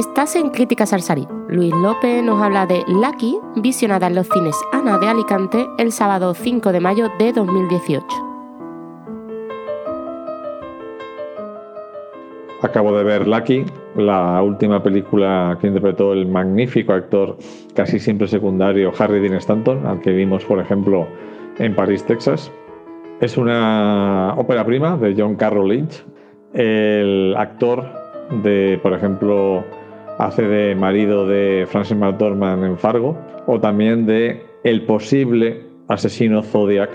Estás en Críticas al Luis López nos habla de Lucky, visionada en los cines Ana de Alicante el sábado 5 de mayo de 2018. Acabo de ver Lucky, la última película que interpretó el magnífico actor casi siempre secundario Harry Dean Stanton, al que vimos, por ejemplo, en París, Texas. Es una ópera prima de John Carroll Lynch. El actor de, por ejemplo, hace de marido de Francis McDormand en Fargo, o también de el posible asesino Zodiac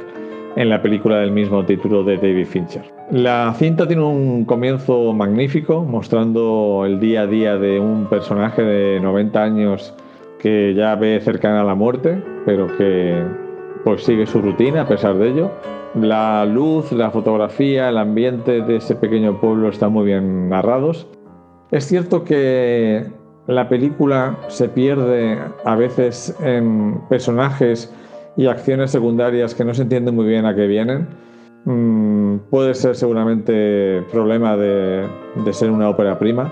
en la película del mismo título de David Fincher. La cinta tiene un comienzo magnífico, mostrando el día a día de un personaje de 90 años que ya ve cercana a la muerte, pero que pues sigue su rutina a pesar de ello. La luz, la fotografía, el ambiente de ese pequeño pueblo están muy bien narrados. Es cierto que la película se pierde a veces en personajes y acciones secundarias que no se entienden muy bien a qué vienen. Mm, puede ser seguramente problema de, ser una ópera prima,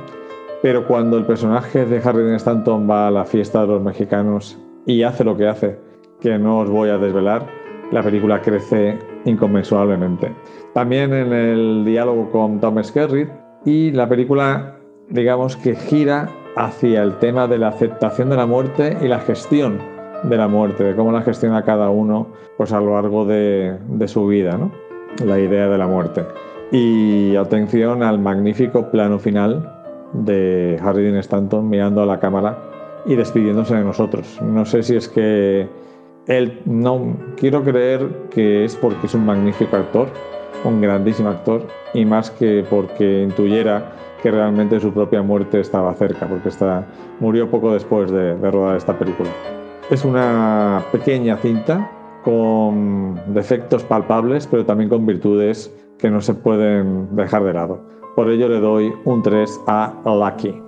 pero cuando el personaje de Harry Stanton va a la fiesta de los mexicanos y hace lo que hace, que no os voy a desvelar, la película crece inconmensurablemente. También en el diálogo con Tom Skerritt y la película, digamos que gira hacia el tema de la aceptación de la muerte y la gestión de la muerte, de cómo la gestiona cada uno pues, a lo largo de, su vida, ¿no? la idea de la muerte. Y atención al magnífico plano final de Harry Dean Stanton mirando a la cámara y despidiéndose de nosotros. No sé si es que él, no, quiero creer que es porque es un magnífico actor, un grandísimo actor, y más que porque intuyera que realmente su propia muerte estaba cerca, porque murió poco después de rodar esta película. Es una pequeña cinta con defectos palpables, pero también con virtudes que no se pueden dejar de lado. Por ello le doy un 3 a Lucky.